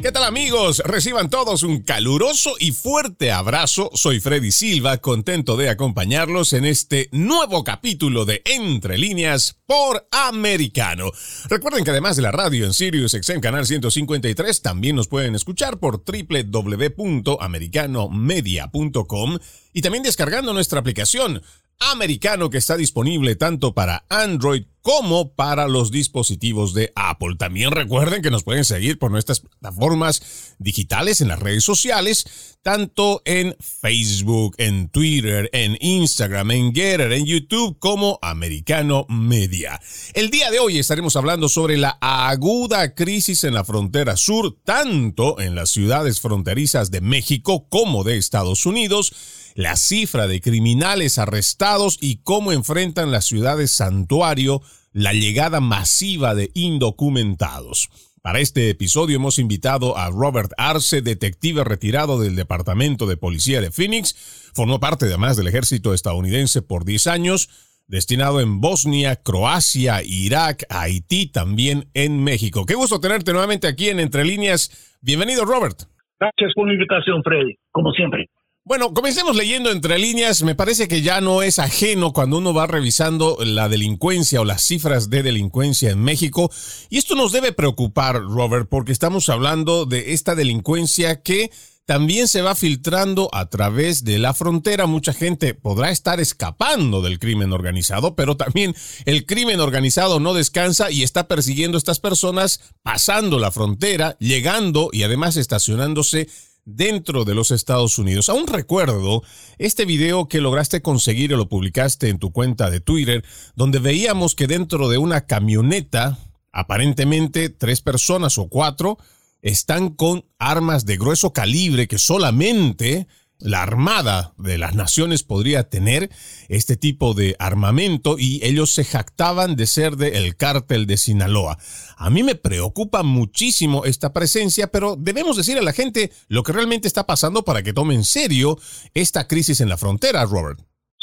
¿Qué tal amigos? Reciban todos un caluroso y fuerte abrazo. Soy Freddy Silva, contento de acompañarlos en este nuevo capítulo de Entre líneas por Americano. Recuerden que además de la radio en Sirius XM Canal 153, también nos pueden escuchar por www.americanomedia.com y también descargando nuestra aplicación americano que está disponible tanto para Android como para los dispositivos de Apple. También recuerden que nos pueden seguir por nuestras plataformas digitales en las redes sociales, tanto en Facebook, en Twitter, en Instagram, en Getter, en YouTube como Americano Media. El día de hoy estaremos hablando sobre la aguda crisis en la frontera sur, tanto en las ciudades fronterizas de México como de Estados Unidos, la cifra de criminales arrestados y cómo enfrentan las ciudades santuario la llegada masiva de indocumentados. Para este episodio hemos invitado a Robert Arce, detective retirado del Departamento de Policía de Phoenix. Formó parte además del ejército estadounidense por 10 años, destinado en Bosnia, Croacia, Irak, Haití, también en México. Qué gusto tenerte nuevamente aquí en Entre Líneas. Bienvenido, Robert. Gracias por la invitación, Freddy, como siempre. Bueno, comencemos leyendo entre líneas. Me parece que ya no es ajeno cuando uno va revisando la delincuencia o las cifras de delincuencia en México. Y esto nos debe preocupar, Robert, porque estamos hablando de esta delincuencia que también se va filtrando a través de la frontera. Mucha gente podrá estar escapando del crimen organizado, pero también el crimen organizado no descansa y está persiguiendo a estas personas pasando la frontera, llegando y además estacionándose dentro de los Estados Unidos. Aún recuerdo este video que lograste conseguir y lo publicaste en tu cuenta de Twitter, donde veíamos que dentro de una camioneta, aparentemente tres personas o cuatro, están con armas de grueso calibre que solamente la Armada de las Naciones podría tener este tipo de armamento y ellos se jactaban de ser del cártel de Sinaloa. A mí me preocupa muchísimo esta presencia, pero debemos decir a la gente lo que realmente está pasando para que tome en serio esta crisis en la frontera, Robert.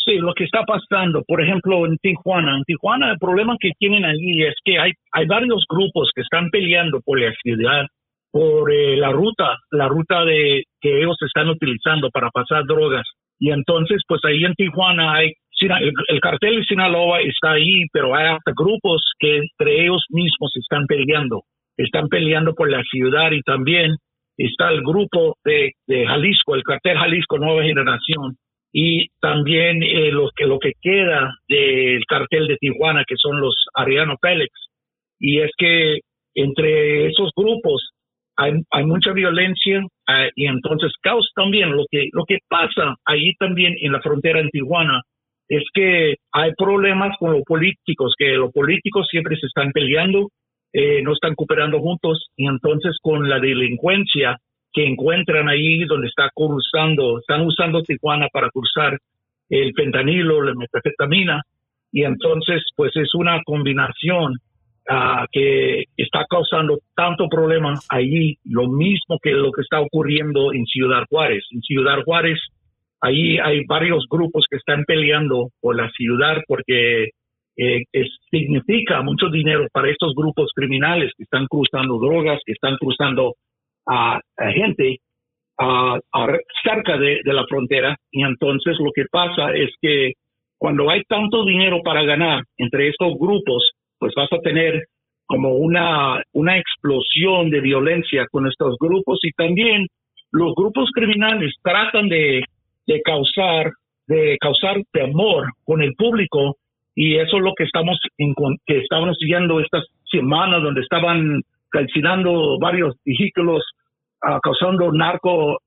Sí, lo que está pasando, por ejemplo, en Tijuana. En Tijuana el problema que tienen allí es que hay varios grupos que están peleando por la ciudad por eh, la ruta, la ruta de que ellos están utilizando para pasar drogas. Y entonces, pues ahí en Tijuana hay el, cartel de Sinaloa está ahí, pero hay hasta grupos que entre ellos mismos están peleando, están peleando por la ciudad y también está el grupo de, Jalisco, el cartel Jalisco Nueva Generación. Y también eh, lo que lo que queda del cartel de Tijuana que son los Ariano Pélex y es que entre esos grupos hay, hay mucha violencia uh, y entonces caos también. Lo que, lo que pasa ahí también en la frontera en Tijuana es que hay problemas con los políticos, que los políticos siempre se están peleando, eh, no están cooperando juntos y entonces con la delincuencia que encuentran ahí donde está cruzando, están usando Tijuana para cruzar el fentanilo, la metafetamina y entonces pues es una combinación Ah, que está causando tanto problema allí, lo mismo que lo que está ocurriendo en Ciudad Juárez. En Ciudad Juárez, ahí hay varios grupos que están peleando por la ciudad porque eh, significa mucho dinero para estos grupos criminales que están cruzando drogas, que están cruzando a, gente cerca de, de la frontera. Y entonces lo que pasa es que cuando hay tanto dinero para ganar entre estos grupos, pues vas a tener como una, una explosión de violencia con estos grupos y también los grupos criminales tratan de, de causar de causar temor con el público y eso es lo que estamos en, que estábamos estas semanas donde estaban calcinando varios vehículos uh, causando narco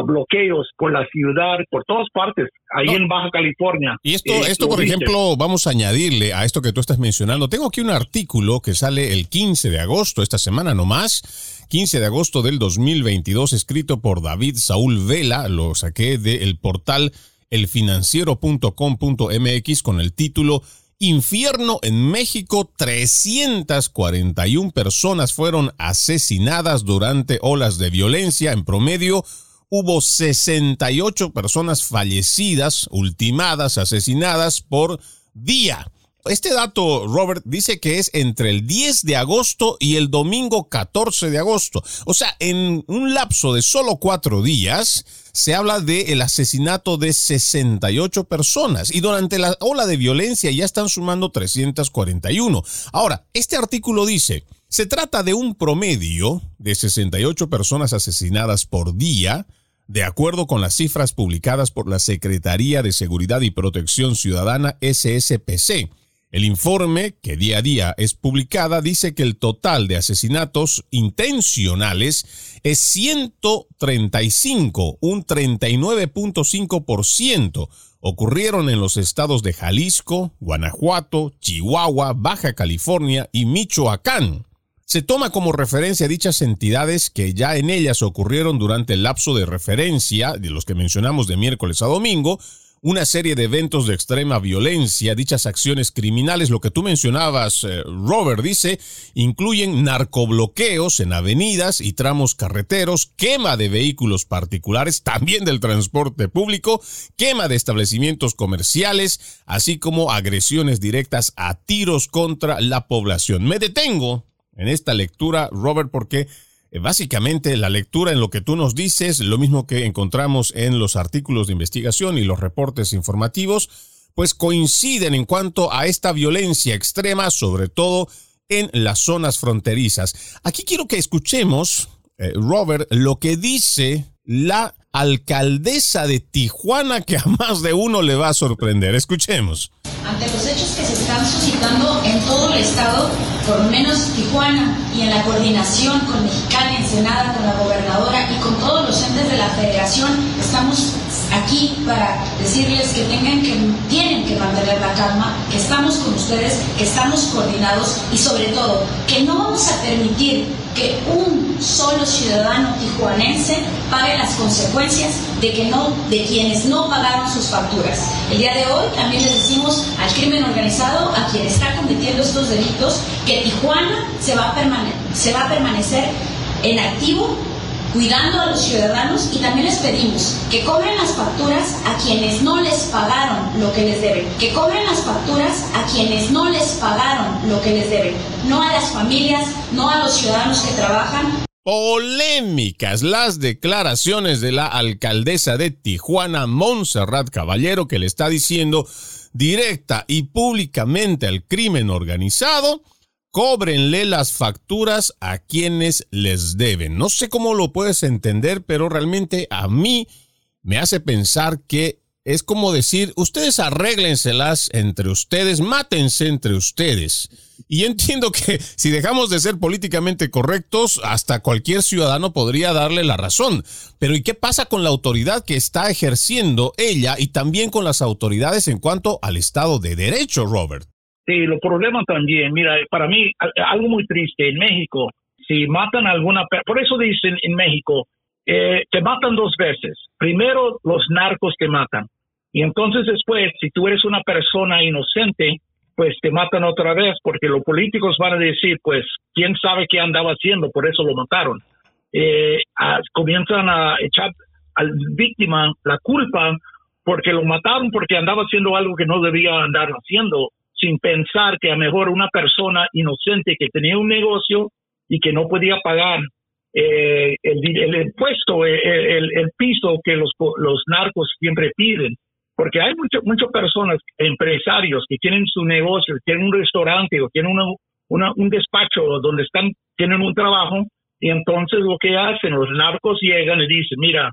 bloqueos por la ciudad, por todas partes, ahí en Baja California. Y esto, eh, esto por ejemplo, vamos a añadirle a esto que tú estás mencionando. Tengo aquí un artículo que sale el 15 de agosto, esta semana nomás, 15 de agosto del 2022, escrito por David Saúl Vela, lo saqué del portal elfinanciero.com.mx con el título infierno en México, 341 personas fueron asesinadas durante olas de violencia. En promedio, hubo 68 personas fallecidas, ultimadas, asesinadas por día. Este dato, Robert, dice que es entre el 10 de agosto y el domingo 14 de agosto. O sea, en un lapso de solo cuatro días, se habla del asesinato de 68 personas y durante la ola de violencia ya están sumando 341. Ahora, este artículo dice, se trata de un promedio de 68 personas asesinadas por día, de acuerdo con las cifras publicadas por la Secretaría de Seguridad y Protección Ciudadana SSPC. El informe, que día a día es publicada, dice que el total de asesinatos intencionales es 135, un 39.5%. Ocurrieron en los estados de Jalisco, Guanajuato, Chihuahua, Baja California y Michoacán. Se toma como referencia dichas entidades que ya en ellas ocurrieron durante el lapso de referencia de los que mencionamos de miércoles a domingo, una serie de eventos de extrema violencia. Dichas acciones criminales, lo que tú mencionabas, eh, Robert, dice, incluyen narcobloqueos en avenidas y tramos carreteros, quema de vehículos particulares, también del transporte público, quema de establecimientos comerciales, así como agresiones directas a tiros contra la población. Me detengo en esta lectura, Robert, porque eh, básicamente la lectura en lo que tú nos dices, lo mismo que encontramos en los artículos de investigación y los reportes informativos, pues coinciden en cuanto a esta violencia extrema, sobre todo en las zonas fronterizas. Aquí quiero que escuchemos, eh, Robert, lo que dice la alcaldesa de Tijuana que a más de uno le va a sorprender. Escuchemos. Ante los hechos que se están suscitando en todo el estado, por lo menos Tijuana, y en la coordinación con Mexicana, Ensenada, con la gobernadora y con todos los entes de la federación, estamos aquí para decirles que tengan que tienen que mantener la calma, que estamos con ustedes, que estamos coordinados y sobre todo que no vamos a permitir que un solo ciudadano tijuanense pague las consecuencias de que no de quienes no pagaron sus facturas. El día de hoy también les decimos al crimen organizado, a quien está cometiendo estos delitos, que Tijuana se va se va a permanecer en activo cuidando a los ciudadanos y también les pedimos que cobren las facturas a quienes no les pagaron lo que les deben, que cobren las facturas a quienes no les pagaron lo que les deben, no a las familias, no a los ciudadanos que trabajan. Polémicas las declaraciones de la alcaldesa de Tijuana, Montserrat Caballero, que le está diciendo directa y públicamente al crimen organizado cóbrenle las facturas a quienes les deben. No sé cómo lo puedes entender, pero realmente a mí me hace pensar que es como decir, ustedes arréglenselas entre ustedes, mátense entre ustedes. Y entiendo que si dejamos de ser políticamente correctos, hasta cualquier ciudadano podría darle la razón. Pero ¿y qué pasa con la autoridad que está ejerciendo ella y también con las autoridades en cuanto al Estado de Derecho, Robert? Sí, los problemas también. Mira, para mí, algo muy triste en México, si matan a alguna, por eso dicen en México, eh, te matan dos veces. Primero, los narcos te matan. Y entonces después, si tú eres una persona inocente, pues te matan otra vez, porque los políticos van a decir, pues, ¿quién sabe qué andaba haciendo? Por eso lo mataron. Eh, comienzan a echar al víctima la culpa porque lo mataron porque andaba haciendo algo que no debía andar haciendo sin pensar que a mejor una persona inocente que tenía un negocio y que no podía pagar eh, el, impuesto, eh, el, piso que los, los narcos siempre piden. Porque hay muchas personas, empresarios que tienen su negocio, tienen un restaurante o tienen un despacho donde están, tienen un trabajo y entonces lo que hacen, los narcos llegan y dicen, mira,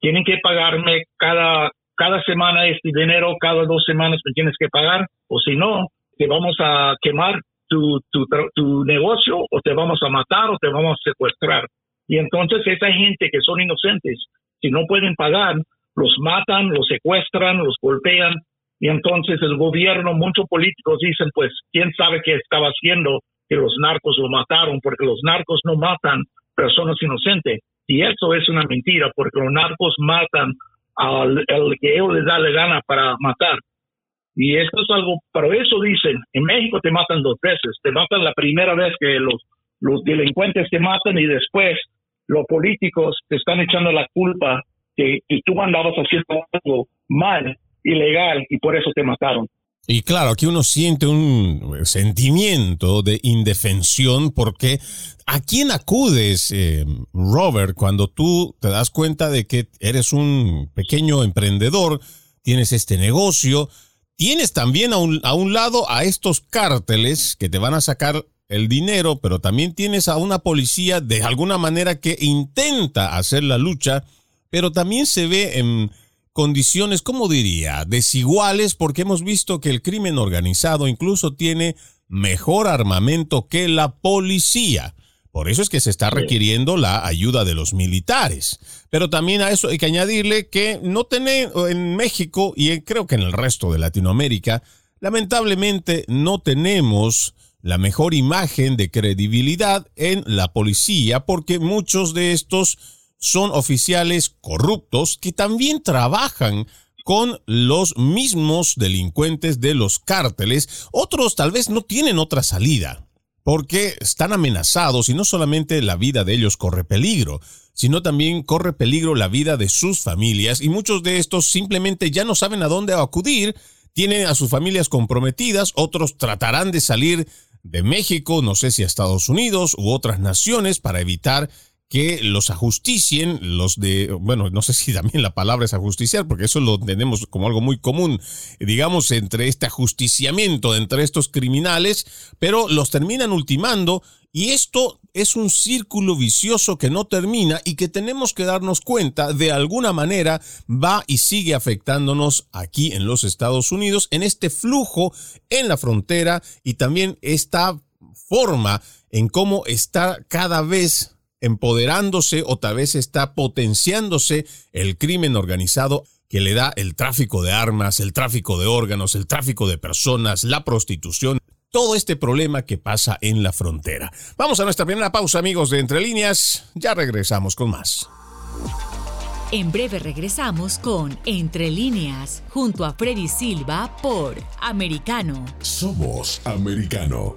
tienen que pagarme cada cada semana este dinero, cada dos semanas me tienes que pagar, o si no, te vamos a quemar tu, tu, tu negocio, o te vamos a matar, o te vamos a secuestrar. Y entonces esa gente que son inocentes, si no pueden pagar, los matan, los secuestran, los golpean, y entonces el gobierno, muchos políticos dicen, pues, ¿quién sabe qué estaba haciendo que los narcos lo mataron? Porque los narcos no matan personas inocentes. Y eso es una mentira, porque los narcos matan al, que ellos les da la gana para matar. Y esto es algo, pero eso dicen, en México te matan dos veces, te matan la primera vez que los, los delincuentes te matan y después los políticos te están echando la culpa que, que tú andabas haciendo algo mal, ilegal, y por eso te mataron. Y claro, aquí uno siente un sentimiento de indefensión porque ¿a quién acudes, eh, Robert, cuando tú te das cuenta de que eres un pequeño emprendedor, tienes este negocio, tienes también a un, a un lado a estos cárteles que te van a sacar el dinero, pero también tienes a una policía de alguna manera que intenta hacer la lucha, pero también se ve en condiciones, ¿cómo diría?, desiguales, porque hemos visto que el crimen organizado incluso tiene mejor armamento que la policía. Por eso es que se está requiriendo la ayuda de los militares. Pero también a eso hay que añadirle que no tenemos en México y creo que en el resto de Latinoamérica, lamentablemente no tenemos la mejor imagen de credibilidad en la policía porque muchos de estos son oficiales corruptos que también trabajan con los mismos delincuentes de los cárteles. Otros tal vez no tienen otra salida, porque están amenazados y no solamente la vida de ellos corre peligro, sino también corre peligro la vida de sus familias y muchos de estos simplemente ya no saben a dónde acudir, tienen a sus familias comprometidas, otros tratarán de salir de México, no sé si a Estados Unidos u otras naciones para evitar que los ajusticien, los de, bueno, no sé si también la palabra es ajusticiar, porque eso lo tenemos como algo muy común, digamos, entre este ajusticiamiento entre estos criminales, pero los terminan ultimando y esto es un círculo vicioso que no termina y que tenemos que darnos cuenta de alguna manera va y sigue afectándonos aquí en los Estados Unidos en este flujo en la frontera y también esta forma en cómo está cada vez empoderándose o tal vez está potenciándose el crimen organizado que le da el tráfico de armas, el tráfico de órganos, el tráfico de personas, la prostitución, todo este problema que pasa en la frontera. Vamos a nuestra primera pausa, amigos de Entre Líneas. Ya regresamos con más. En breve regresamos con Entre líneas, junto a Freddy Silva por Americano. Somos Americano.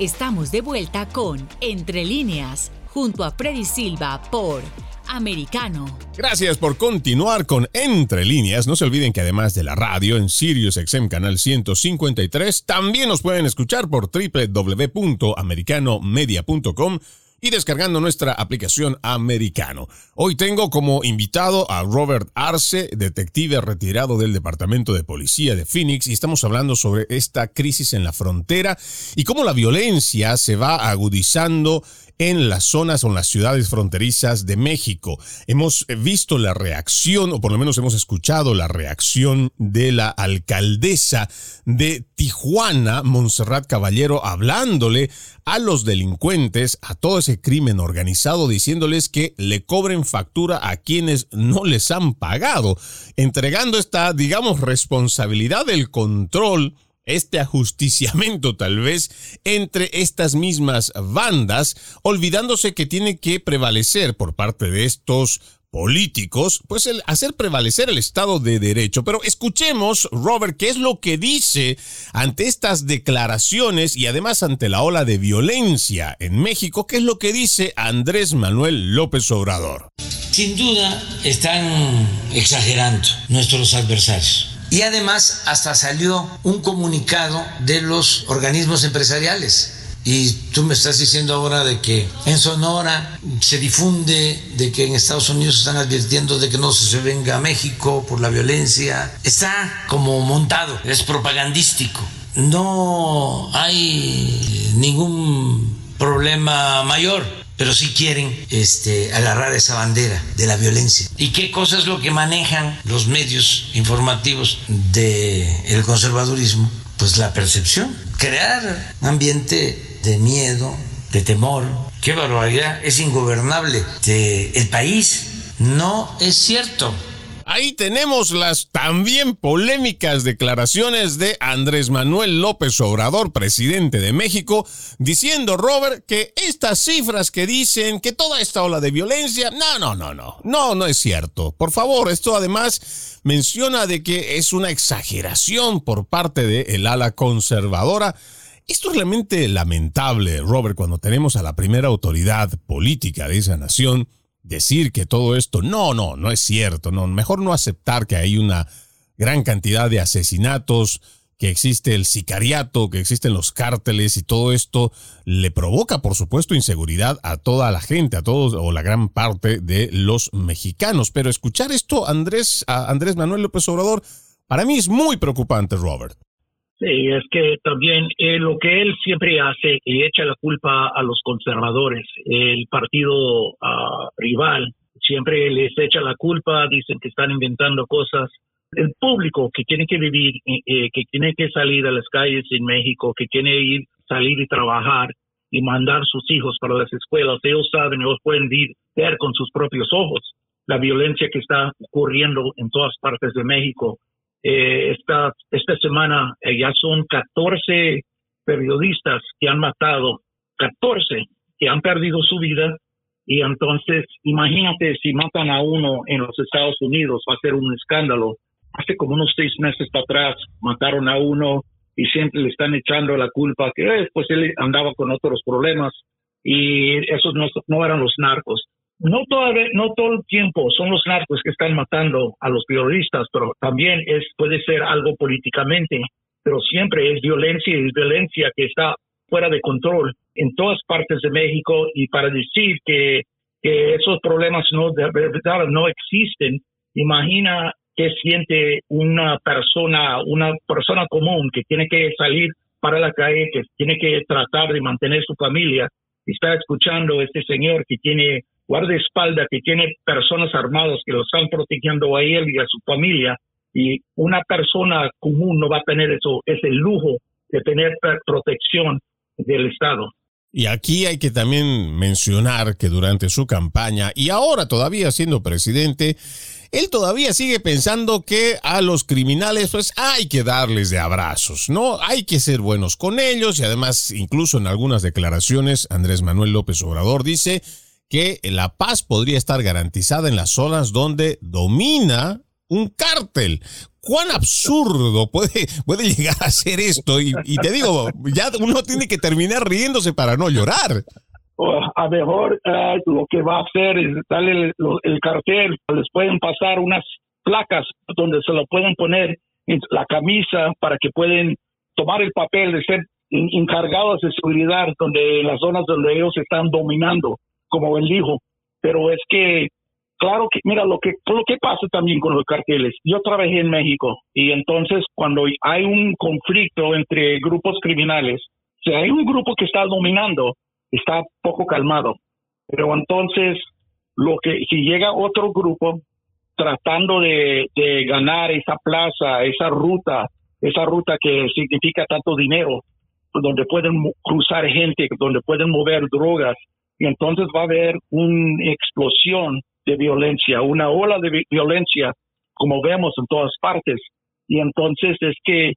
Estamos de vuelta con Entre líneas, junto a Freddy Silva por americano. Gracias por continuar con Entre Líneas. No se olviden que además de la radio en Sirius XM Canal 153, también nos pueden escuchar por www.americanomedia.com y descargando nuestra aplicación americano. Hoy tengo como invitado a Robert Arce, detective retirado del Departamento de Policía de Phoenix, y estamos hablando sobre esta crisis en la frontera y cómo la violencia se va agudizando en las zonas o en las ciudades fronterizas de México. Hemos visto la reacción, o por lo menos hemos escuchado la reacción de la alcaldesa de Tijuana, Montserrat Caballero, hablándole a los delincuentes, a todo ese crimen organizado, diciéndoles que le cobren factura a quienes no les han pagado, entregando esta, digamos, responsabilidad del control este ajusticiamiento tal vez entre estas mismas bandas, olvidándose que tiene que prevalecer por parte de estos políticos, pues el hacer prevalecer el Estado de Derecho. Pero escuchemos, Robert, qué es lo que dice ante estas declaraciones y además ante la ola de violencia en México, qué es lo que dice Andrés Manuel López Obrador. Sin duda están exagerando nuestros adversarios y además hasta salió un comunicado de los organismos empresariales. Y tú me estás diciendo ahora de que en Sonora se difunde, de que en Estados Unidos están advirtiendo de que no se venga a México por la violencia. Está como montado, es propagandístico. No hay ningún problema mayor pero sí quieren este, agarrar esa bandera de la violencia. ¿Y qué cosa es lo que manejan los medios informativos del conservadurismo? Pues la percepción, crear un ambiente de miedo, de temor. ¡Qué barbaridad! Es ingobernable. el país no es cierto. Ahí tenemos las también polémicas declaraciones de Andrés Manuel López Obrador, presidente de México, diciendo, Robert, que estas cifras que dicen que toda esta ola de violencia, no, no, no, no, no, no es cierto. Por favor, esto además menciona de que es una exageración por parte de el ala conservadora. Esto es realmente lamentable, Robert, cuando tenemos a la primera autoridad política de esa nación decir que todo esto, no, no, no es cierto, no, mejor no aceptar que hay una gran cantidad de asesinatos, que existe el sicariato, que existen los cárteles y todo esto le provoca, por supuesto, inseguridad a toda la gente, a todos o la gran parte de los mexicanos. Pero escuchar esto, Andrés, a Andrés Manuel López Obrador, para mí es muy preocupante, Robert. Sí, es que también eh, lo que él siempre hace y echa la culpa a los conservadores, el partido uh, rival, siempre les echa la culpa, dicen que están inventando cosas. El público que tiene que vivir, eh, eh, que tiene que salir a las calles en México, que tiene que ir, salir y trabajar y mandar sus hijos para las escuelas, ellos saben, ellos pueden ver con sus propios ojos la violencia que está ocurriendo en todas partes de México eh, esta, esta semana eh, ya son 14 periodistas que han matado, 14 que han perdido su vida. Y entonces, imagínate si matan a uno en los Estados Unidos, va a ser un escándalo. Hace como unos seis meses atrás mataron a uno y siempre le están echando la culpa que eh, pues él andaba con otros problemas y esos no, no eran los narcos no todo, no todo el tiempo son los narcos que están matando a los periodistas, pero también es, puede ser algo políticamente, pero siempre es violencia y violencia que está fuera de control en todas partes de México. Y para decir que, esos problemas no de verdad no existen, imagina qué siente una persona, una persona común que tiene que salir para la calle, que tiene que tratar de mantener su familia, está escuchando a este señor que tiene guardaespaldas que tiene personas armadas que lo están protegiendo a él y a su familia y una persona común no va a tener eso, ese lujo de tener protección del Estado. Y aquí hay que también mencionar que durante su campaña y ahora todavía siendo presidente, él todavía sigue pensando que a los criminales pues hay que darles de abrazos, ¿no? Hay que ser buenos con ellos y además incluso en algunas declaraciones Andrés Manuel López Obrador dice que la paz podría estar garantizada en las zonas donde domina un cártel. ¿Cuán absurdo puede, puede llegar a ser esto? Y, te digo, ya uno tiene que terminar riéndose para no llorar. a mejor eh, lo que va a hacer es darle el, cartel, les pueden pasar unas placas donde se lo pueden poner en la camisa para que pueden tomar el papel de ser encargados de seguridad donde las zonas donde ellos están dominando, como él dijo. Pero es que, claro que, mira, lo que, lo que pasa también con los carteles. Yo trabajé en México y entonces cuando hay un conflicto entre grupos criminales, si hay un grupo que está dominando, está poco calmado. Pero entonces, lo que si llega otro grupo tratando de, ganar esa plaza, esa ruta, esa ruta que significa tanto dinero, donde pueden cruzar gente, donde pueden mover drogas, y entonces va a haber una explosión de violencia, una ola de violencia, como vemos en todas partes. Y entonces es que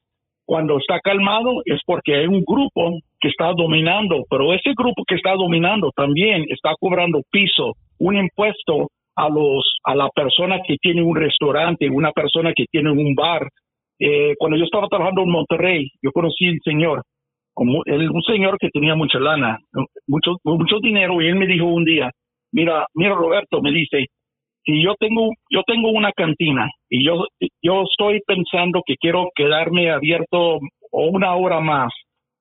cuando está calmado es porque hay un grupo que está dominando, pero ese grupo que está dominando también está cobrando piso, un impuesto a los a la persona que tiene un restaurante, una persona que tiene un bar. Eh, cuando yo estaba trabajando en Monterrey, yo conocí un señor, un señor que tenía mucha lana, mucho mucho dinero y él me dijo un día, mira, mira Roberto, me dice, si yo tengo yo tengo una cantina y yo yo estoy pensando que quiero quedarme abierto una hora más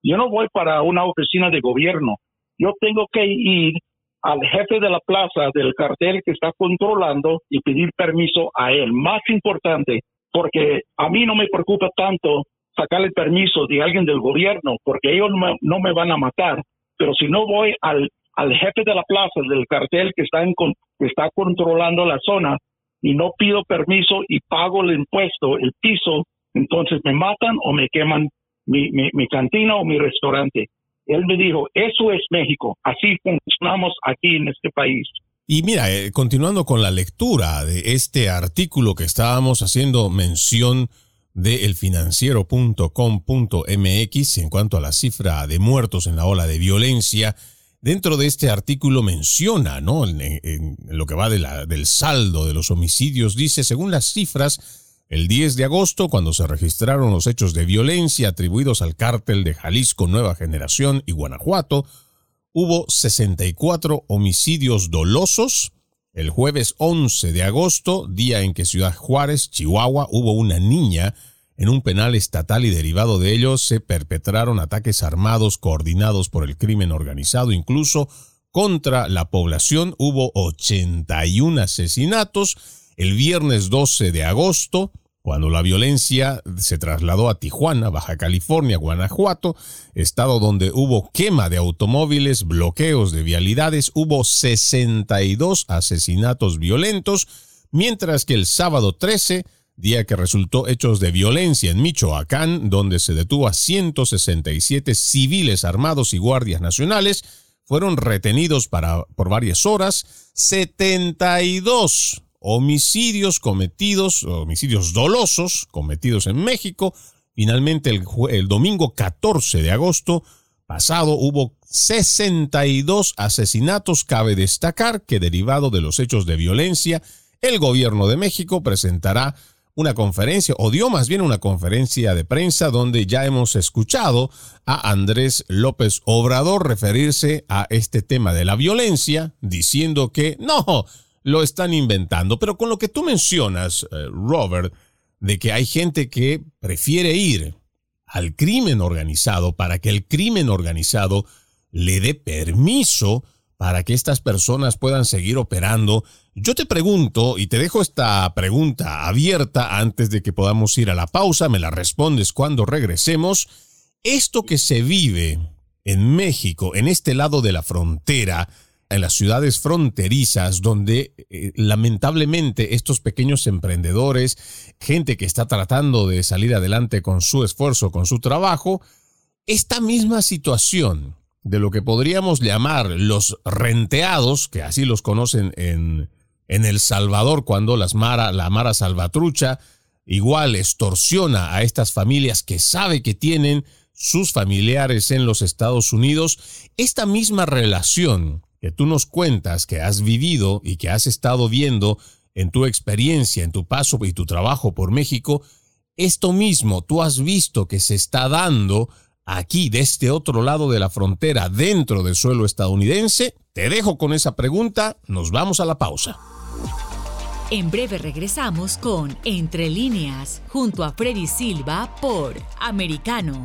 yo no voy para una oficina de gobierno. Yo tengo que ir al jefe de la plaza del cartel que está controlando y pedir permiso a él. Más importante, porque a mí no me preocupa tanto sacar el permiso de alguien del gobierno, porque ellos no me, van a matar. Pero si no voy al, al jefe de la plaza del cartel que está, en, que está controlando la zona y no pido permiso y pago el impuesto, el piso, entonces me matan o me queman mi, mi, cantina o mi restaurante. Él me dijo, eso es México, así funcionamos aquí en este país. Y mira, eh, continuando con la lectura de este artículo que estábamos haciendo mención de elfinanciero.com.mx en cuanto a la cifra de muertos en la ola de violencia, dentro de este artículo menciona, ¿no? En, lo que va del saldo de los homicidios, dice, según las cifras, el 10 de agosto, cuando se registraron los hechos de violencia atribuidos al cártel de Jalisco Nueva Generación y Guanajuato, hubo 64 homicidios dolosos. El jueves 11 de agosto, día en que Ciudad Juárez, Chihuahua, hubo una niña en un penal estatal y derivado de ello se perpetraron ataques armados coordinados por el crimen organizado, incluso contra la población. Hubo 81 asesinatos el viernes 12 de agosto, cuando la violencia se trasladó a Tijuana, Baja California, Guanajuato, estado donde hubo quema de automóviles, bloqueos de vialidades, hubo 62 asesinatos violentos, mientras que el sábado 13, día que resultó hechos de violencia en Michoacán, donde se detuvo a 167 civiles armados y guardias nacionales, fueron retenidos para, por varias horas, 72 homicidios cometidos, homicidios dolosos cometidos en México. Finalmente, el, el, domingo 14 de agosto pasado hubo 62 asesinatos. Cabe destacar que derivado de los hechos de violencia, el gobierno de México presentará una conferencia, o dio más bien una conferencia de prensa donde ya hemos escuchado a Andrés López Obrador referirse a este tema de la violencia, diciendo que no, lo están inventando. Pero con lo que tú mencionas, eh, Robert, de que hay gente que prefiere ir al crimen organizado para que el crimen organizado le dé permiso para que estas personas puedan seguir operando. Yo te pregunto, y te dejo esta pregunta abierta antes de que podamos ir a la pausa, me la respondes cuando regresemos. Esto que se vive en México, en este lado de la frontera, en las ciudades fronterizas donde eh, lamentablemente estos pequeños emprendedores, gente que está tratando de salir adelante con su esfuerzo, con su trabajo, esta misma situación de lo que podríamos llamar los renteados, que así los conocen en, en El Salvador cuando las Mara, la Mara Salvatrucha igual extorsiona a estas familias que sabe que tienen sus familiares en los Estados Unidos, esta misma relación que tú nos cuentas que has vivido y que has estado viendo en tu experiencia, en tu paso y tu trabajo por México, esto mismo tú has visto que se está dando aquí de este otro lado de la frontera, dentro del suelo estadounidense? Te dejo con esa pregunta, nos vamos a la pausa. En breve regresamos con Entre líneas, junto a Freddy Silva por Americano.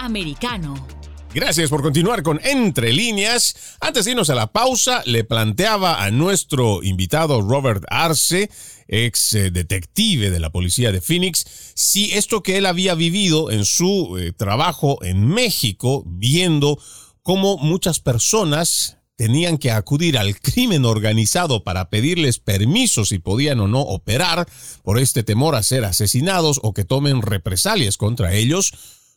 americano. Gracias por continuar con Entre líneas. Antes de irnos a la pausa, le planteaba a nuestro invitado Robert Arce, ex eh, detective de la policía de Phoenix, si esto que él había vivido en su eh, trabajo en México, viendo cómo muchas personas tenían que acudir al crimen organizado para pedirles permisos si podían o no operar por este temor a ser asesinados o que tomen represalias contra ellos,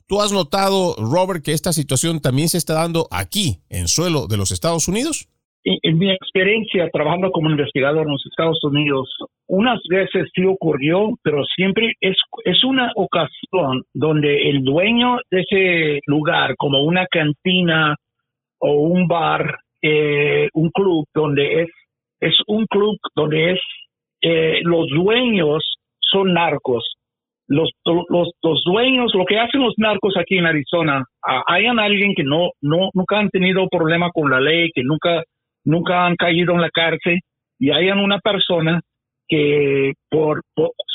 ¿Tú has notado, Robert, que esta situación también se está dando aquí, en suelo de los Estados Unidos? En, mi experiencia trabajando como investigador en los Estados Unidos, unas veces sí ocurrió, pero siempre es, es una ocasión donde el dueño de ese lugar, como una cantina o un bar, eh, un club donde es, es un club donde es, eh, los dueños son narcos los, los, los dueños, lo que hacen los narcos aquí en Arizona, hayan alguien que no, no, nunca han tenido problema con la ley, que nunca, nunca han caído en la cárcel, y hayan una persona que por,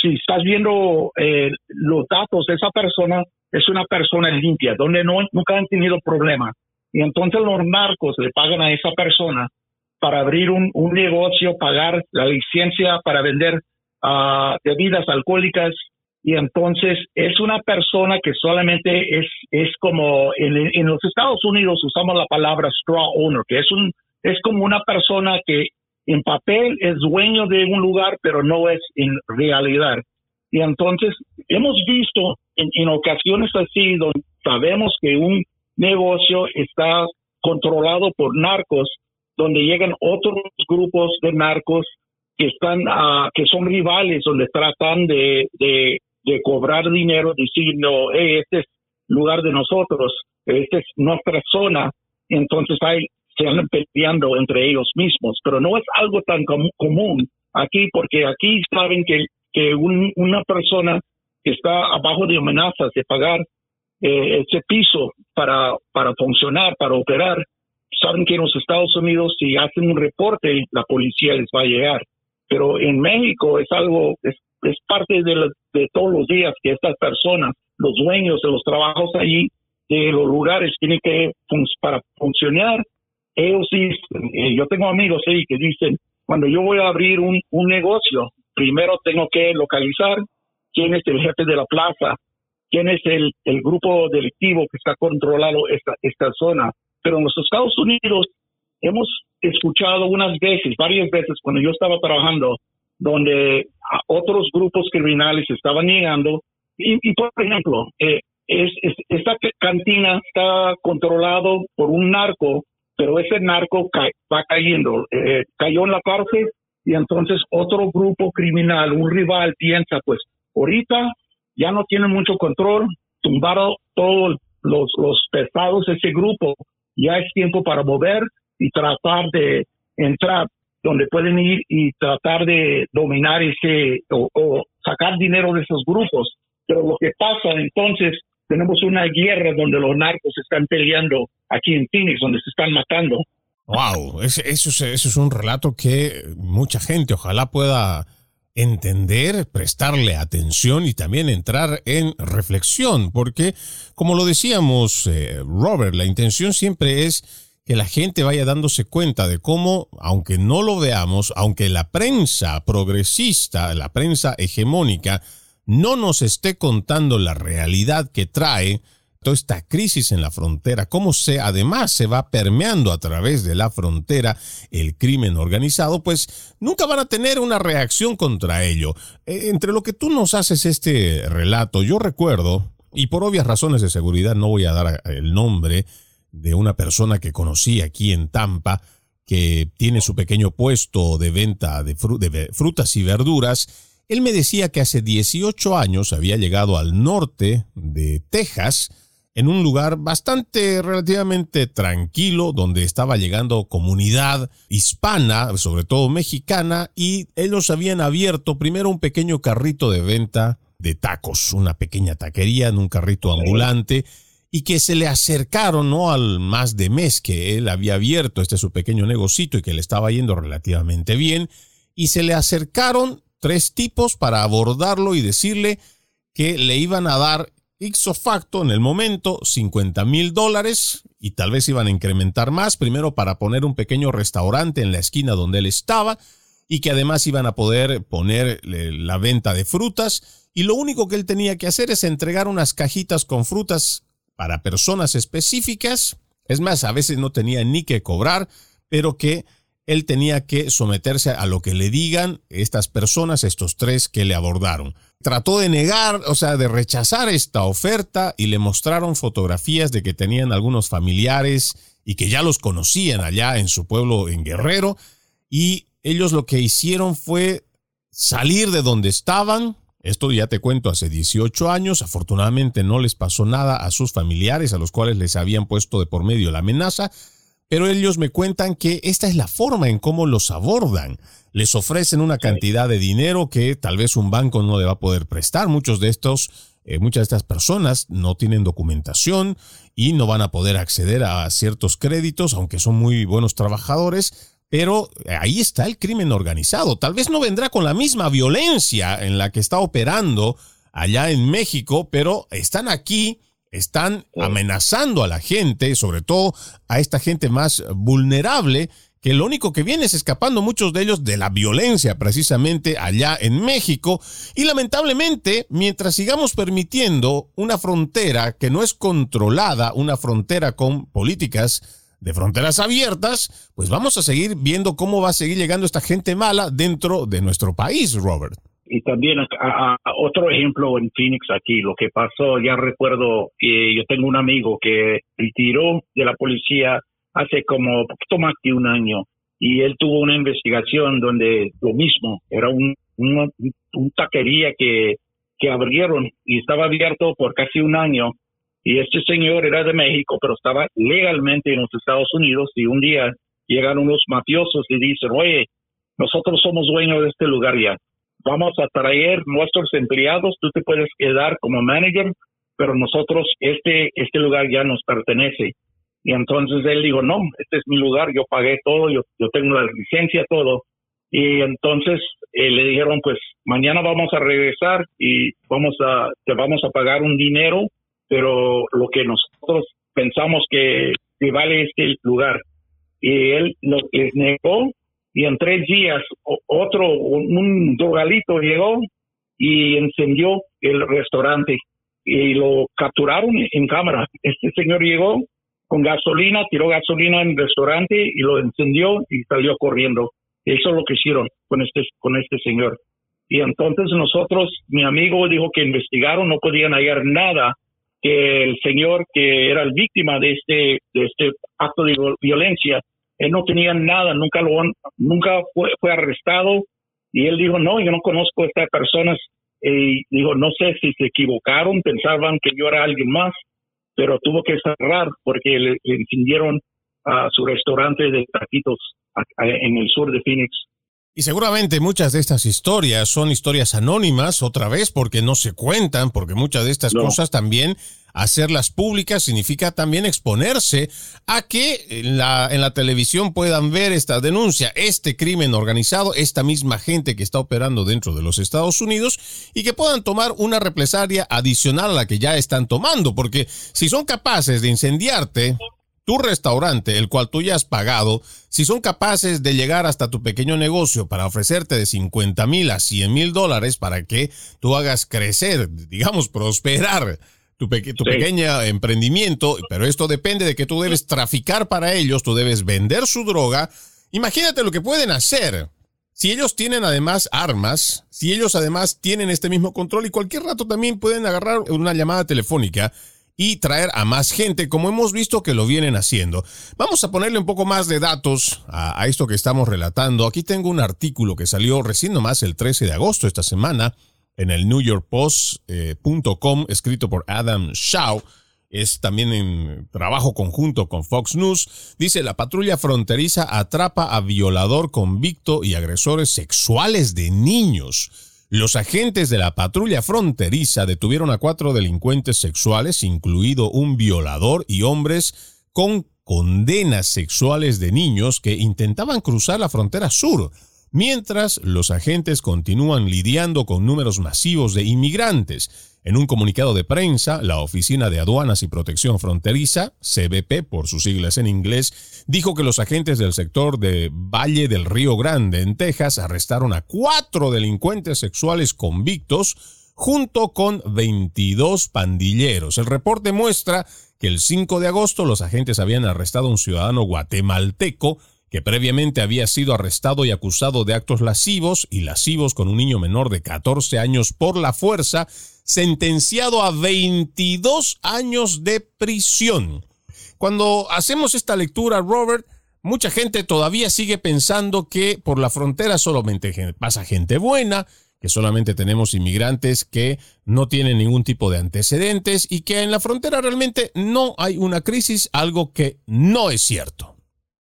si estás viendo eh, los datos esa persona, es una persona limpia, donde no, nunca han tenido problema. Y entonces los narcos le pagan a esa persona para abrir un, un negocio, pagar la licencia para vender uh, bebidas alcohólicas y entonces es una persona que solamente es, es como en, en, los Estados Unidos usamos la palabra straw owner, que es un es como una persona que en papel es dueño de un lugar, pero no es en realidad. Y entonces hemos visto en, ocasiones así donde sabemos que un negocio está controlado por narcos, donde llegan otros grupos de narcos que están uh, que son rivales donde tratan de, de de cobrar dinero diciendo, hey, este es, lugar de nosotros, esta es nuestra zona, entonces hay, se andan peleando entre ellos mismos, pero no es algo tan común aquí, porque aquí saben que, que una persona que está abajo de amenazas de pagar eh, ese piso para, para funcionar, para operar, saben que en los Estados Unidos si hacen un reporte, la policía les va a llegar. Pero en México es algo, es, es parte de, de todos los días que estas personas, los dueños de los trabajos allí, de los lugares, tienen que, para funcionar, ellos dicen, eh, yo tengo amigos ahí que dicen, cuando yo voy a abrir un, un negocio, primero tengo que localizar quién es el jefe de la plaza, quién es el, el grupo delictivo que está controlando esta, esta zona. Pero en los Estados Unidos hemos escuchado unas veces, varias veces, cuando yo estaba trabajando, donde otros grupos criminales estaban llegando. Y, por ejemplo, eh, es, esta cantina está controlado por un narco, pero ese narco va cayendo, eh, cayó en la cárcel y entonces otro grupo criminal, un rival piensa, pues ahorita ya no tiene mucho control, tumbaron todos los, los pesados de ese grupo, ya es tiempo para mover y tratar de entrar donde pueden ir y tratar de dominar ese o, sacar dinero de esos grupos. Pero lo que pasa entonces, tenemos una guerra donde los narcos están peleando aquí en Phoenix, donde se están matando. Wow, eso, eso es un relato que mucha gente ojalá pueda entender, prestarle atención y también entrar en reflexión, porque como lo decíamos, eh, Robert, la intención siempre es que la gente vaya dándose cuenta de cómo, aunque no lo veamos, aunque la prensa progresista, la prensa hegemónica, no nos esté contando la realidad que trae, toda esta crisis en la frontera, cómo se además se va permeando a través de la frontera el crimen organizado, pues nunca van a tener una reacción contra ello. E, entre lo que tú nos haces este relato, yo recuerdo, y por obvias razones de seguridad no voy a dar el nombre de una persona que conocí aquí en Tampa, que tiene su pequeño puesto de venta de, de frutas y verduras, él me decía que hace 18 años había llegado al norte de Texas, en un lugar bastante relativamente tranquilo, donde estaba llegando comunidad hispana, sobre todo mexicana, y ellos habían abierto primero un pequeño carrito de venta de tacos, una pequeña taquería en un carrito ambulante, y que se le acercaron, ¿no? Al más de mes que él había abierto este su pequeño negocito y que le estaba yendo relativamente bien, y se le acercaron tres tipos para abordarlo y decirle que le iban a dar ixo facto en el momento 50 mil dólares y tal vez iban a incrementar más, primero para poner un pequeño restaurante en la esquina donde él estaba y que además iban a poder poner la venta de frutas y lo único que él tenía que hacer es entregar unas cajitas con frutas para personas específicas, es más, a veces no tenía ni que cobrar, pero que él tenía que someterse a lo que le digan estas personas, estos tres que le abordaron trató de negar, o sea, de rechazar esta oferta y le mostraron fotografías de que tenían algunos familiares y que ya los conocían allá en su pueblo en Guerrero y ellos lo que hicieron fue salir de donde estaban. Esto ya te cuento hace 18 años, afortunadamente no les pasó nada a sus familiares a los cuales les habían puesto de por medio la amenaza, pero ellos me cuentan que esta es la forma en cómo los abordan les ofrecen una cantidad de dinero que tal vez un banco no le va a poder prestar. Muchos de estos, eh, muchas de estas personas no tienen documentación y no van a poder acceder a ciertos créditos, aunque son muy buenos trabajadores. Pero ahí está el crimen organizado. Tal vez no vendrá con la misma violencia en la que está operando allá en México, pero están aquí, están amenazando a la gente, sobre todo a esta gente más vulnerable que lo único que viene es escapando muchos de ellos de la violencia precisamente allá en México y lamentablemente mientras sigamos permitiendo una frontera que no es controlada, una frontera con políticas de fronteras abiertas, pues vamos a seguir viendo cómo va a seguir llegando esta gente mala dentro de nuestro país, Robert. Y también otro ejemplo en Phoenix aquí, lo que pasó, ya recuerdo, eh, yo tengo un amigo que retiró de la policía hace como poquito más de un año y él tuvo una investigación donde lo mismo, era un, un, taquería que, que abrieron y estaba abierto por casi un año Y este señor era de México, pero estaba legalmente en los Estados Unidos y un día llegan unos mafiosos y dicen, oye, nosotros somos dueños de este lugar ya. Vamos a traer nuestros empleados, tú te puedes quedar como manager, pero nosotros, este, este lugar ya nos pertenece. Y entonces él dijo, no, este es mi lugar, yo pagué todo, yo, yo tengo la licencia, todo. Y entonces eh, le dijeron, pues mañana vamos a regresar y vamos a, te vamos a pagar un dinero, pero lo que nosotros pensamos que, que vale este lugar. Y él les negó y en tres días otro, un drogalito llegó y encendió el restaurante y lo capturaron en cámara. Este señor llegó con gasolina, tiró gasolina en el restaurante y lo encendió y salió corriendo. Eso es lo que hicieron con este, con este señor. Y entonces nosotros, mi amigo dijo que investigaron, no podían hallar nada que el señor que era el víctima de este, de este acto de violencia, él no tenía nada, nunca lo nunca fue, fue arrestado y él dijo, no, yo no conozco a estas personas y dijo, no sé si se equivocaron, pensaban que yo era alguien más, pero tuvo que cerrar porque le, le a su restaurante de taquitos en el sur de Phoenix. Y seguramente muchas de estas historias son historias anónimas, otra vez, porque no se cuentan, porque muchas de estas cosas también hacerlas públicas significa también exponerse a que en la, en la televisión puedan ver esta denuncia, este crimen organizado, esta misma gente que está operando dentro de los Estados Unidos y que puedan tomar una represalia adicional a la que ya están tomando, porque si son capaces de incendiarte, tu restaurante, el cual tú ya has pagado, si son capaces de llegar hasta tu pequeño negocio para ofrecerte de 50 mil a 100 mil dólares para que tú hagas crecer, digamos, prosperar tu, tu pequeño emprendimiento, pero esto depende de que tú debes traficar para ellos, tú debes vender su droga. Imagínate lo que pueden hacer. Si ellos tienen además armas, si ellos además tienen este mismo control y cualquier rato también pueden agarrar una llamada telefónica y traer a más gente, como hemos visto que lo vienen haciendo. Vamos a ponerle un poco más de datos a, esto que estamos relatando. Aquí tengo un artículo que salió recién nomás el 13 de agosto esta semana en el New York Post.com, eh, escrito por Adam Shaw. Es también en trabajo conjunto con Fox News. Dice, la patrulla fronteriza atrapa a violador convicto y agresores sexuales de niños. Los agentes de la patrulla fronteriza detuvieron a cuatro delincuentes sexuales, incluido un violador y hombres con condenas sexuales de niños que intentaban cruzar la frontera sur, mientras los agentes continúan lidiando con números masivos de inmigrantes. En un comunicado de prensa, la Oficina de Aduanas y Protección Fronteriza, CBP por sus siglas en inglés, dijo que los agentes del sector de Valle del Río Grande, en Texas, arrestaron a cuatro delincuentes sexuales convictos junto con 22 pandilleros. El reporte muestra que el 5 de agosto los agentes habían arrestado a un ciudadano guatemalteco que previamente había sido arrestado y acusado de actos lascivos y lascivos con un niño menor de 14 años por la fuerza, sentenciado a 22 años de prisión. Cuando hacemos esta lectura, Robert, mucha gente todavía sigue pensando que por la frontera solamente pasa gente buena, que solamente tenemos inmigrantes que no tienen ningún tipo de antecedentes y que en la frontera realmente no hay una crisis, algo que no es cierto.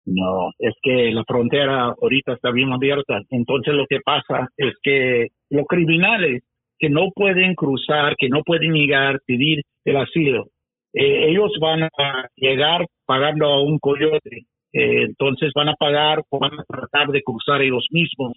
No, es que la frontera ahorita está bien abierta. Entonces lo que pasa es que los criminales que no pueden cruzar, que no pueden llegar, pedir el asilo. Eh, ellos van a llegar pagando a un coyote, eh, entonces van a pagar o van a tratar de cruzar ellos mismos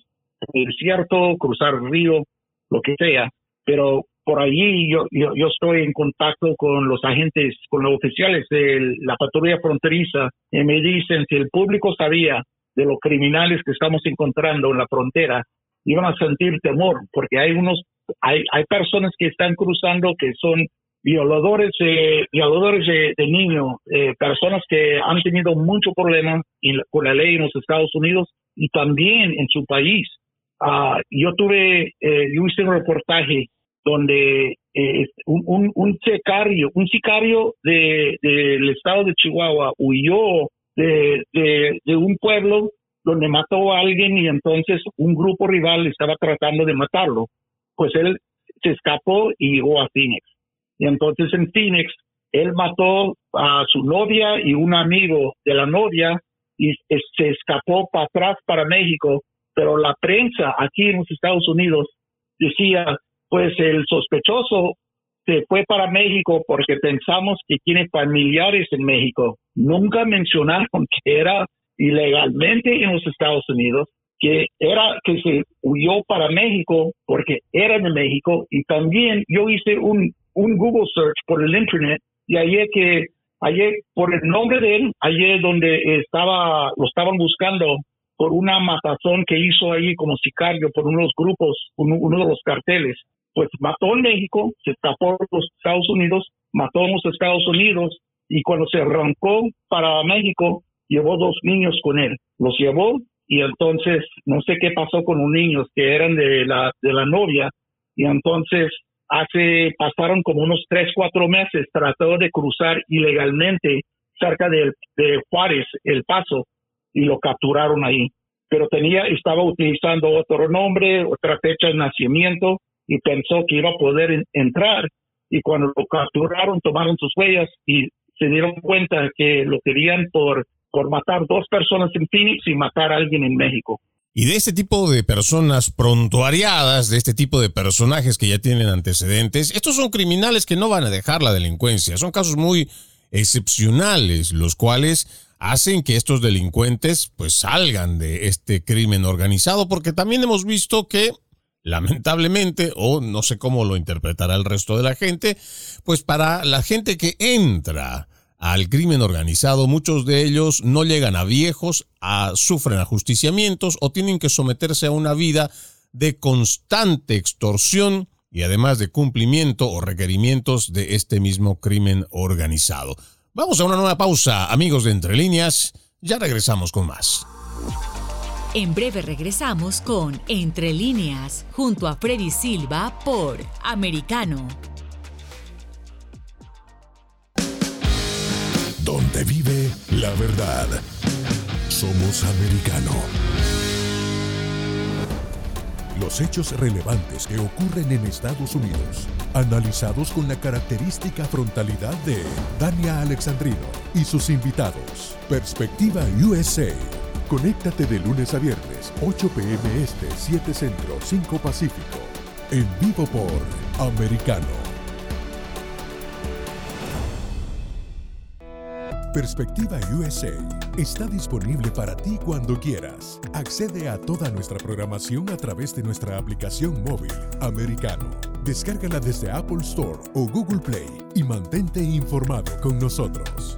el desierto, cruzar el río, lo que sea, pero por allí yo, yo, yo, estoy en contacto con los agentes, con los oficiales de la patrulla fronteriza y me dicen si el público sabía de los criminales que estamos encontrando en la frontera, iban a sentir temor, porque hay unos hay, hay personas que están cruzando que son violadores, violadores de, niños, eh, personas que han tenido mucho problema con la ley en los Estados Unidos y también en su país. Uh, yo tuve, eh, yo hice un reportaje donde eh, un, sicario, un sicario del de, estado de Chihuahua huyó de, un pueblo donde mató a alguien y entonces un grupo rival estaba tratando de matarlo pues él se escapó y llegó a Phoenix. Y entonces en Phoenix él mató a su novia y un amigo de la novia y se escapó para atrás para México, pero la prensa aquí en los Estados Unidos decía, pues el sospechoso se fue para México porque pensamos que tiene familiares en México. Nunca mencionaron que era ilegalmente en los Estados Unidos, que era que se huyó para México porque era de México y también yo hice un, un Google search por el internet y ahí que ayer por el nombre de él, ayer donde estaba lo estaban buscando por una matazón que hizo ahí como sicario por unos grupos, uno, de los carteles. Pues mató en México, se escapó a los Estados Unidos, mató en los Estados Unidos y cuando se arrancó para México, llevó dos niños con él. Los llevó y entonces no sé qué pasó con los niños que eran de la, de la novia y entonces hace, pasaron como unos tres, cuatro meses, trató de cruzar ilegalmente cerca de, de Juárez, El Paso, y lo capturaron ahí. Pero tenía, estaba utilizando otro nombre, otra fecha de nacimiento, y pensó que iba a poder entrar. Y cuando lo capturaron, tomaron sus huellas y se dieron cuenta que lo querían por, por matar dos personas en Phoenix y matar a alguien en México. Y de este tipo de personas prontuariadas, de este tipo de personajes que ya tienen antecedentes, estos son criminales que no van a dejar la delincuencia. Son casos muy excepcionales, los cuales hacen que estos delincuentes pues salgan de este crimen organizado, porque también hemos visto que lamentablemente, o no sé cómo lo interpretará el resto de la gente, pues para la gente que entra al crimen organizado, muchos de ellos no llegan a viejos, a, sufren ajusticiamientos o tienen que someterse a una vida de constante extorsión y además de cumplimiento o requerimientos de este mismo crimen organizado. Vamos a una nueva pausa, amigos de Entre Líneas, ya regresamos con más. En breve regresamos con Entre Líneas, junto a Freddy Silva por Americano donde vive la verdad. Somos americano. Los hechos relevantes que ocurren en Estados Unidos, analizados con la característica frontalidad de Dania Alexandrino y sus invitados. Perspectiva USA. Conéctate de lunes a viernes, 8 p.m. Este, 7 Centro, 5 Pacífico. En vivo por Americano. Perspectiva USA está disponible para ti cuando quieras. Accede a toda nuestra programación a través de nuestra aplicación móvil americano. Descárgala desde Apple Store o Google Play y mantente informado con nosotros.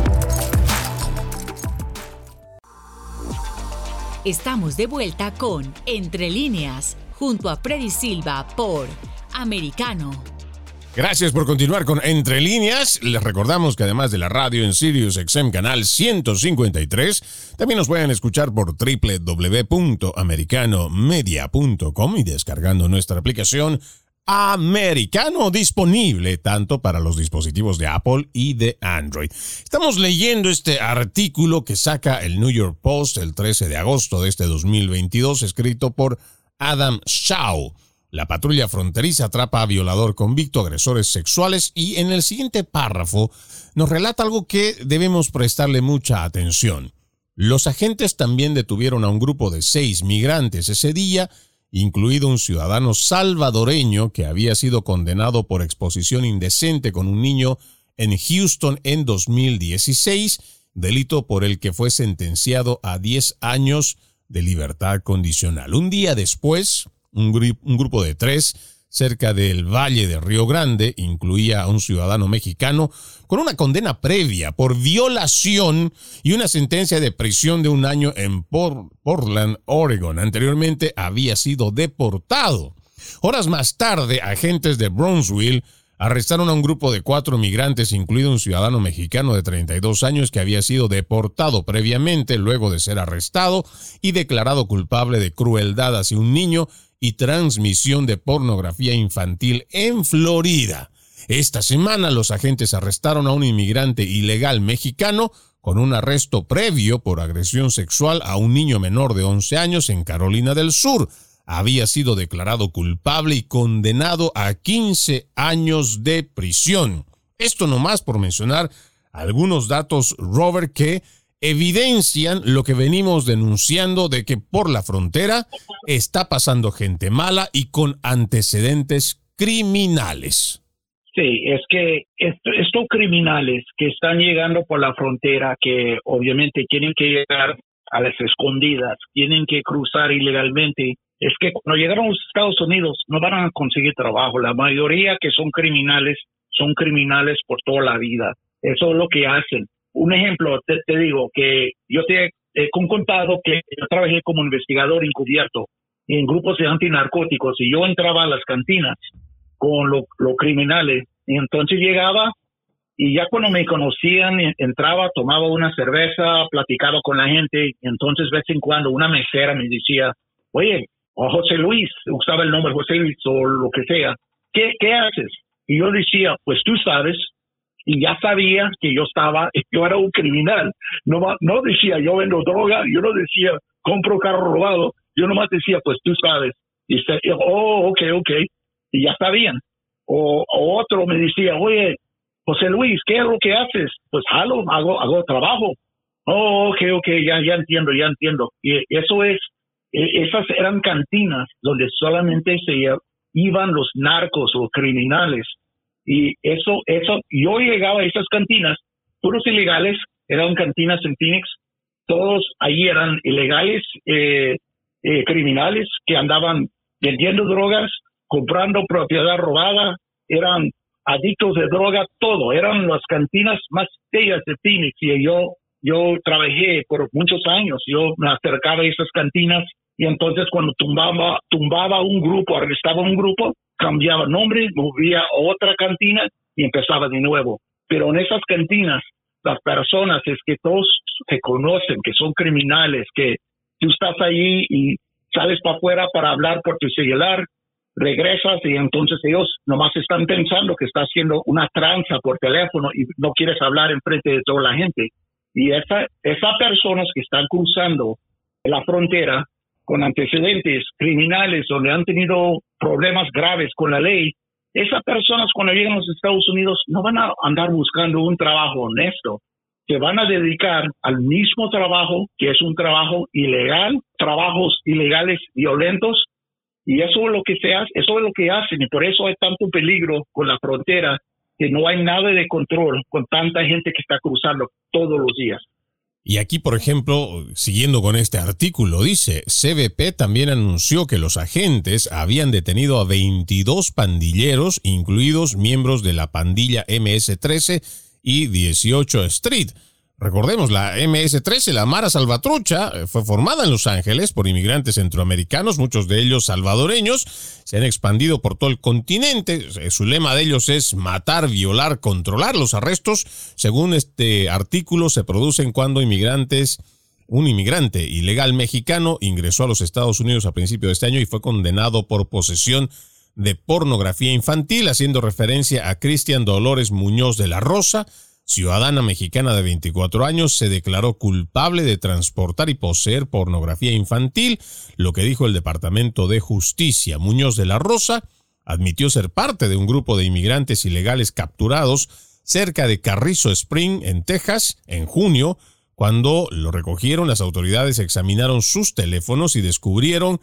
Estamos de vuelta con Entre líneas, junto a Freddy Silva por Americano. Gracias por continuar con Entre Líneas. Les recordamos que además de la radio en Sirius XM Canal 153, también nos pueden escuchar por www.americanomedia.com y descargando nuestra aplicación americano disponible tanto para los dispositivos de Apple y de Android. Estamos leyendo este artículo que saca el New York Post el 13 de agosto de este 2022, escrito por Adam Shaw. La patrulla fronteriza atrapa a violador convicto, agresores sexuales y en el siguiente párrafo nos relata algo que debemos prestarle mucha atención. Los agentes también detuvieron a un grupo de seis migrantes ese día incluido un ciudadano salvadoreño que había sido condenado por exposición indecente con un niño en Houston en 2016, delito por el que fue sentenciado a 10 años de libertad condicional. Un día después, un, grupo de tres cerca del Valle de Río Grande, incluía a un ciudadano mexicano con una condena previa por violación y una sentencia de prisión de un año en Portland, Oregon. Anteriormente había sido deportado. Horas más tarde, agentes de Brownsville arrestaron a un grupo de cuatro migrantes, incluido un ciudadano mexicano de 32 años que había sido deportado previamente luego de ser arrestado y declarado culpable de crueldad hacia un niño y transmisión de pornografía infantil en Florida. Esta semana los agentes arrestaron a un inmigrante ilegal mexicano con un arresto previo por agresión sexual a un niño menor de 11 años en Carolina del Sur. Había sido declarado culpable y condenado a 15 años de prisión. Esto nomás por mencionar algunos datos, Robert, que evidencian lo que venimos denunciando de que por la frontera está pasando gente mala y con antecedentes criminales. Sí, es que estos criminales que están llegando por la frontera, que obviamente tienen que llegar a las escondidas, tienen que cruzar ilegalmente, es que cuando llegaron a los Estados Unidos no van a conseguir trabajo. La mayoría que son criminales son criminales por toda la vida. Eso es lo que hacen un ejemplo, te, digo que yo te he contado que yo trabajé como investigador encubierto en grupos de antinarcóticos y yo entraba a las cantinas con los criminales y entonces llegaba y ya cuando me conocían entraba, tomaba una cerveza, platicaba con la gente y entonces de vez en cuando una mesera me decía, oye, o José Luis, usaba el nombre José Luis o lo que sea, ¿qué, qué haces? Y yo decía, pues tú sabes, y ya sabía que yo estaba, yo era un criminal. No, no decía yo vendo droga, yo no decía compro carro robado, yo nomás decía, pues tú sabes. Y dice, oh, ok, ok, y ya sabían. O, otro me decía, oye, José Luis, ¿qué es lo que haces? Pues hago, hago trabajo. Oh, ok, ok, ya, ya entiendo, ya entiendo. Y eso es, e, esas eran cantinas donde solamente se iban los narcos o criminales y eso, eso, yo llegaba a esas cantinas, puros ilegales, eran cantinas en Phoenix, todos ahí eran ilegales, eh, eh, criminales que andaban vendiendo drogas, comprando propiedad robada, eran adictos de droga, todo, eran las cantinas más bellas de Phoenix. Y yo, yo trabajé por muchos años, yo me acercaba a esas cantinas y entonces cuando tumbaba, tumbaba un grupo, arrestaba un grupo, cambiaba nombre, movía a otra cantina y empezaba de nuevo. Pero en esas cantinas, las personas es que todos se conocen, que son criminales, que tú estás ahí y sales para afuera para hablar por tu celular, regresas y entonces ellos nomás están pensando que está haciendo una tranza por teléfono y no quieres hablar en frente de toda la gente. Y esa, esas personas que están cruzando la frontera con antecedentes criminales donde han tenido problemas graves con la ley, esas personas cuando llegan a los Estados Unidos no van a andar buscando un trabajo honesto, se van a dedicar al mismo trabajo que es un trabajo ilegal, trabajos ilegales violentos y eso es lo que se hace, eso es lo que hacen y por eso hay tanto peligro con la frontera que no hay nada de control con tanta gente que está cruzando todos los días. Y aquí, por ejemplo, siguiendo con este artículo, dice, CBP también anunció que los agentes habían detenido a 22 pandilleros, incluidos miembros de la pandilla MS-13 y 18 Street, Recordemos, la MS-13, la Mara Salvatrucha, eh, fue formada en Los Ángeles por inmigrantes centroamericanos, muchos de ellos salvadoreños, se han expandido por todo el continente. Eh, su lema de ellos es matar, violar, controlar. Los arrestos, según este artículo, se producen cuando inmigrantes, un inmigrante ilegal mexicano ingresó a los Estados Unidos a principios de este año y fue condenado por posesión de pornografía infantil, haciendo referencia a Cristian Dolores Muñoz de la Rosa, ciudadana mexicana de 24 años, se declaró culpable de transportar y poseer pornografía infantil, lo que dijo el Departamento de Justicia. Muñoz de la Rosa admitió ser parte de un grupo de inmigrantes ilegales capturados cerca de Carrizo Spring, en Texas, en junio. Cuando lo recogieron, las autoridades examinaron sus teléfonos y descubrieron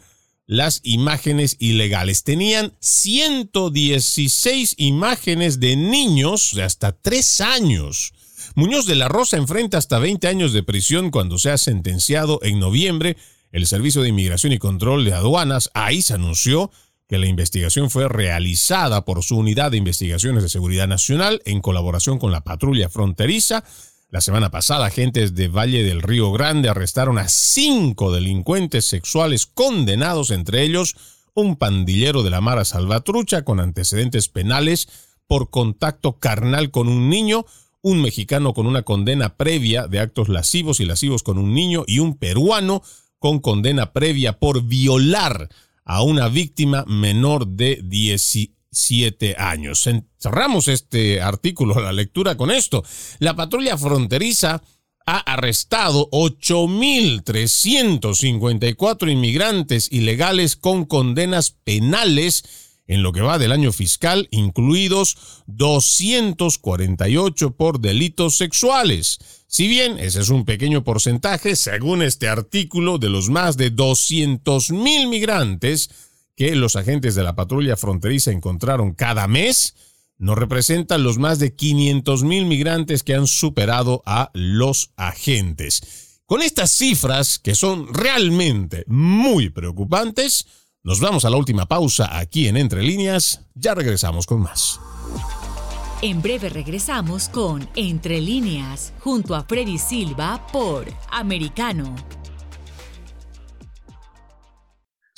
las imágenes ilegales. Tenían 116 imágenes de niños de hasta 3 años. Muñoz de la Rosa enfrenta hasta 20 años de prisión cuando sea sentenciado en noviembre. El Servicio de Inmigración y Control de Aduanas, AIS, anunció que la investigación fue realizada por su Unidad de Investigaciones de Seguridad Nacional en colaboración con la patrulla fronteriza la semana pasada, agentes de Valle del Río Grande arrestaron a cinco delincuentes sexuales condenados, entre ellos un pandillero de la Mara Salvatrucha con antecedentes penales por contacto carnal con un niño, un mexicano con una condena previa de actos lascivos y lascivos con un niño y un peruano con condena previa por violar a una víctima menor de 18 siete años. Cerramos este artículo, la lectura con esto. La patrulla fronteriza ha arrestado 8.354 inmigrantes ilegales con condenas penales en lo que va del año fiscal, incluidos 248 por delitos sexuales. Si bien ese es un pequeño porcentaje, según este artículo, de los más de 200.000 migrantes que los agentes de la patrulla fronteriza encontraron cada mes no representan los más de 500 mil migrantes que han superado a los agentes. Con estas cifras, que son realmente muy preocupantes, nos vamos a la última pausa aquí en Entre Líneas. Ya regresamos con más. En breve regresamos con Entre Líneas, junto a Freddy Silva por Americano.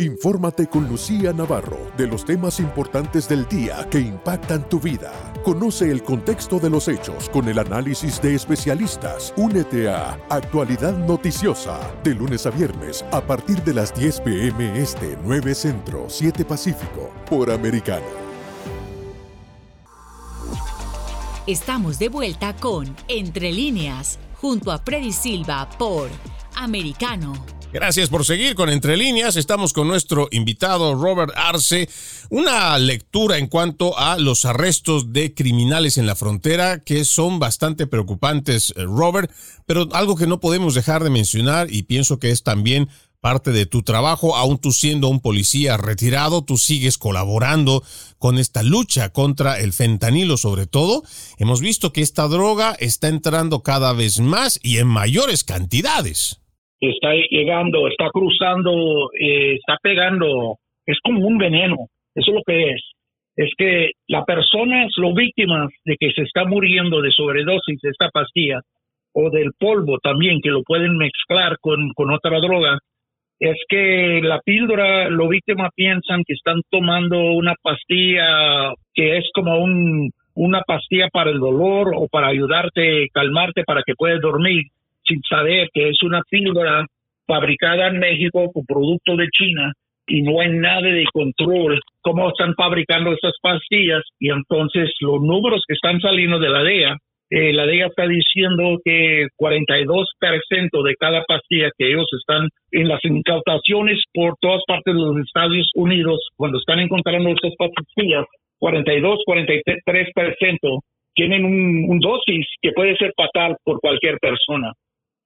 Infórmate con Lucía Navarro de los temas importantes del día que impactan tu vida. Conoce el contexto de los hechos con el análisis de especialistas. Únete a Actualidad Noticiosa de lunes a viernes a partir de las 10 pm este 9 Centro 7 Pacífico por Americano. Estamos de vuelta con Entre líneas, junto a Freddy Silva por Americano. Gracias por seguir con Entre líneas. Estamos con nuestro invitado Robert Arce. Una lectura en cuanto a los arrestos de criminales en la frontera que son bastante preocupantes, eh, Robert, pero algo que no podemos dejar de mencionar y pienso que es también parte de tu trabajo, aún tú siendo un policía retirado, tú sigues colaborando con esta lucha contra el fentanilo sobre todo. Hemos visto que esta droga está entrando cada vez más y en mayores cantidades. Está llegando, está cruzando, eh, está pegando, es como un veneno, eso es lo que es. Es que la persona es lo víctima de que se está muriendo de sobredosis de esta pastilla o del polvo también, que lo pueden mezclar con, con otra droga, es que la píldora, los víctimas piensan que están tomando una pastilla que es como un, una pastilla para el dolor o para ayudarte, calmarte para que puedas dormir, sin saber que es una píldora fabricada en México con producto de China y no hay nada de control cómo están fabricando esas pastillas y entonces los números que están saliendo de la DEA eh, la DEA está diciendo que 42% de cada pastilla que ellos están en las incautaciones por todas partes de los Estados Unidos, cuando están encontrando estas pastillas, 42, 43% tienen un, dosis que puede ser fatal por cualquier persona.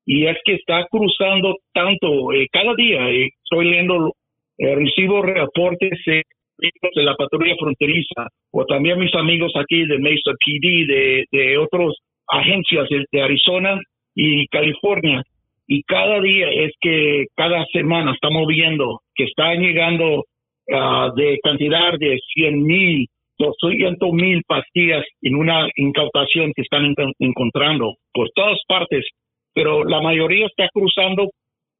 Y es que está cruzando tanto, eh, cada día eh, estoy leyendo, recibo reportes de la patrulla fronteriza o también mis amigos aquí de Mesa PD, de, de otras agencias de, Arizona y California. Y cada día es que cada semana estamos viendo que están llegando ah, de cantidad de 100 mil, 200 mil pastillas en una incautación que están encontrando por todas partes, pero la mayoría está cruzando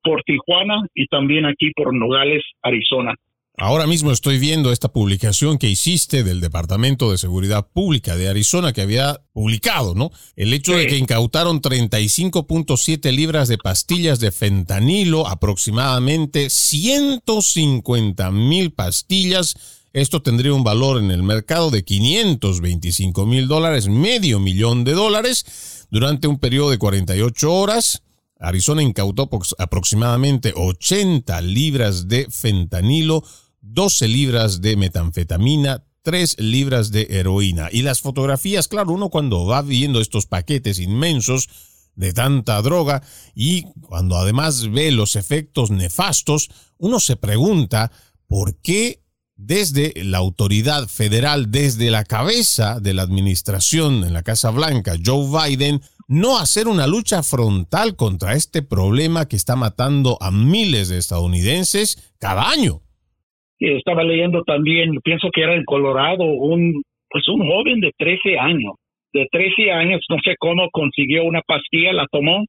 por Tijuana y también aquí por Nogales, Arizona. Ahora mismo estoy viendo esta publicación que hiciste del Departamento de Seguridad Pública de Arizona que había publicado, ¿no? El hecho de que incautaron 35.7 libras de pastillas de fentanilo, aproximadamente 150 mil pastillas. Esto tendría un valor en el mercado de 525 mil dólares, medio millón de dólares, durante un periodo de 48 horas. Arizona incautó aproximadamente 80 libras de fentanilo, 12 libras de metanfetamina, 3 libras de heroína. Y las fotografías, claro, uno cuando va viendo estos paquetes inmensos de tanta droga y cuando además ve los efectos nefastos, uno se pregunta por qué desde la autoridad federal, desde la cabeza de la administración en la Casa Blanca, Joe Biden, no hacer una lucha frontal contra este problema que está matando a miles de estadounidenses cada año. Estaba leyendo también, pienso que era en Colorado, un pues un joven de 13 años, de 13 años, no sé cómo consiguió una pastilla, la tomó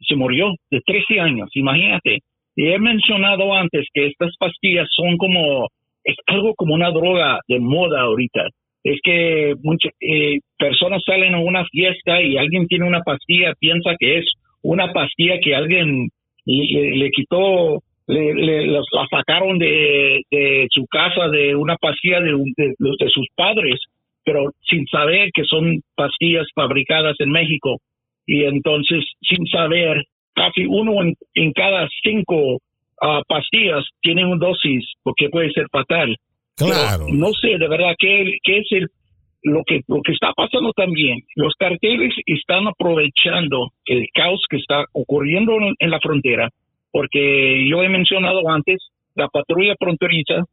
y se murió, de 13 años, imagínate. Y he mencionado antes que estas pastillas son como, es algo como una droga de moda ahorita es que muchas eh, personas salen a una fiesta y alguien tiene una pastilla, piensa que es una pastilla que alguien le, quitó, le, la sacaron de, su casa de una pastilla de, de, sus padres, pero sin saber que son pastillas fabricadas en México. Y entonces, sin saber, casi uno en, cada cinco ah, pastillas tiene un dosis, porque puede ser fatal. Claro. no sé, de verdad, ¿qué, qué es el, lo, que, lo que está pasando también? Los carteles están aprovechando el caos que está ocurriendo en, la frontera, porque yo he mencionado antes, la patrulla fronteriza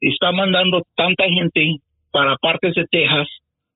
está mandando tanta gente para partes de Texas,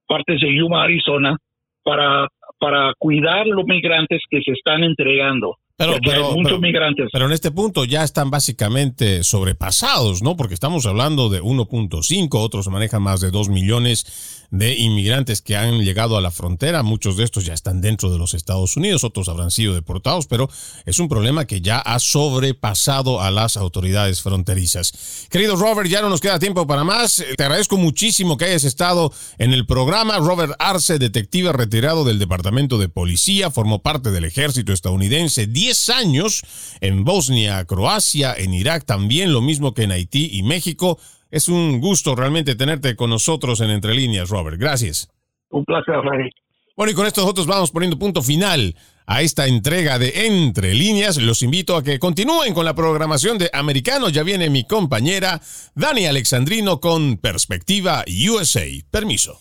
partes de Yuma, Arizona, para, para cuidar los migrantes que se están entregando. Pero, pero, muchos migrantes. Pero en este punto ya están básicamente sobrepasados, ¿no? Porque estamos hablando de 1.5, otros manejan más de 2 millones de inmigrantes que han llegado a la frontera. Muchos de estos ya están dentro de los Estados Unidos, otros habrán sido deportados, pero es un problema que ya ha sobrepasado a las autoridades fronterizas. Querido Robert, ya no nos queda tiempo para más. Te agradezco muchísimo que hayas estado en el programa. Robert Arce, detective retirado del Departamento de Policía, formó parte del ejército estadounidense 10 años en Bosnia, Croacia, en Irak también, lo mismo que en Haití y México. Es un gusto realmente tenerte con nosotros en Entre Líneas, Robert. Gracias. Un placer, Freddy. Bueno, y con esto nosotros vamos poniendo punto final a esta entrega de Entre Líneas. Los invito a que continúen con la programación de Americano. Ya viene mi compañera Dani Alexandrino con Perspectiva USA. Permiso.